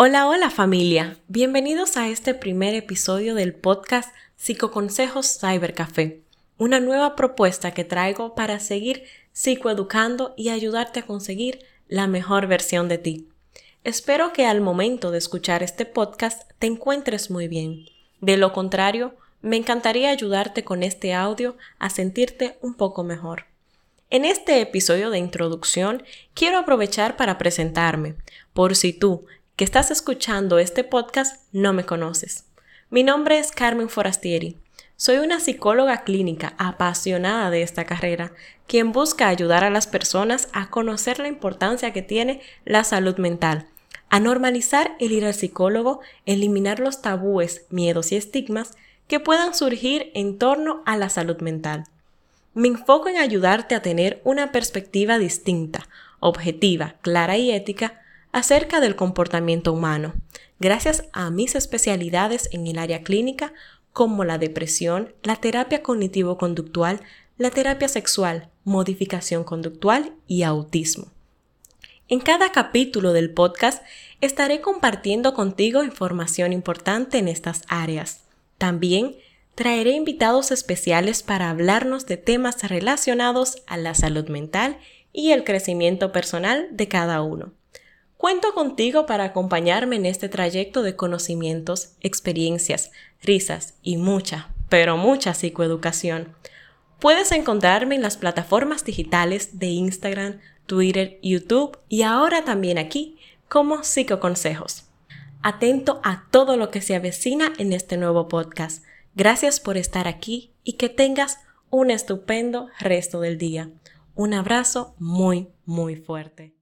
Hola, hola familia. Bienvenidos a este primer episodio del podcast Psicoconsejos Cybercafé, una nueva propuesta que traigo para seguir psicoeducando y ayudarte a conseguir la mejor versión de ti. Espero que al momento de escuchar este podcast te encuentres muy bien. De lo contrario, me encantaría ayudarte con este audio a sentirte un poco mejor. En este episodio de introducción quiero aprovechar para presentarme, por si tú que estás escuchando este podcast no me conoces. Mi nombre es Carmen Forastieri. Soy una psicóloga clínica apasionada de esta carrera, quien busca ayudar a las personas a conocer la importancia que tiene la salud mental, a normalizar el ir al psicólogo, eliminar los tabúes, miedos y estigmas que puedan surgir en torno a la salud mental. Me enfoco en ayudarte a tener una perspectiva distinta, objetiva, clara y ética acerca del comportamiento humano, gracias a mis especialidades en el área clínica como la depresión, la terapia cognitivo-conductual, la terapia sexual, modificación conductual y autismo. En cada capítulo del podcast estaré compartiendo contigo información importante en estas áreas. También traeré invitados especiales para hablarnos de temas relacionados a la salud mental y el crecimiento personal de cada uno. Cuento contigo para acompañarme en este trayecto de conocimientos, experiencias, risas y mucha, pero mucha psicoeducación. Puedes encontrarme en las plataformas digitales de Instagram, Twitter, YouTube y ahora también aquí como Psicoconsejos. Atento a todo lo que se avecina en este nuevo podcast. Gracias por estar aquí y que tengas un estupendo resto del día. Un abrazo muy, muy fuerte.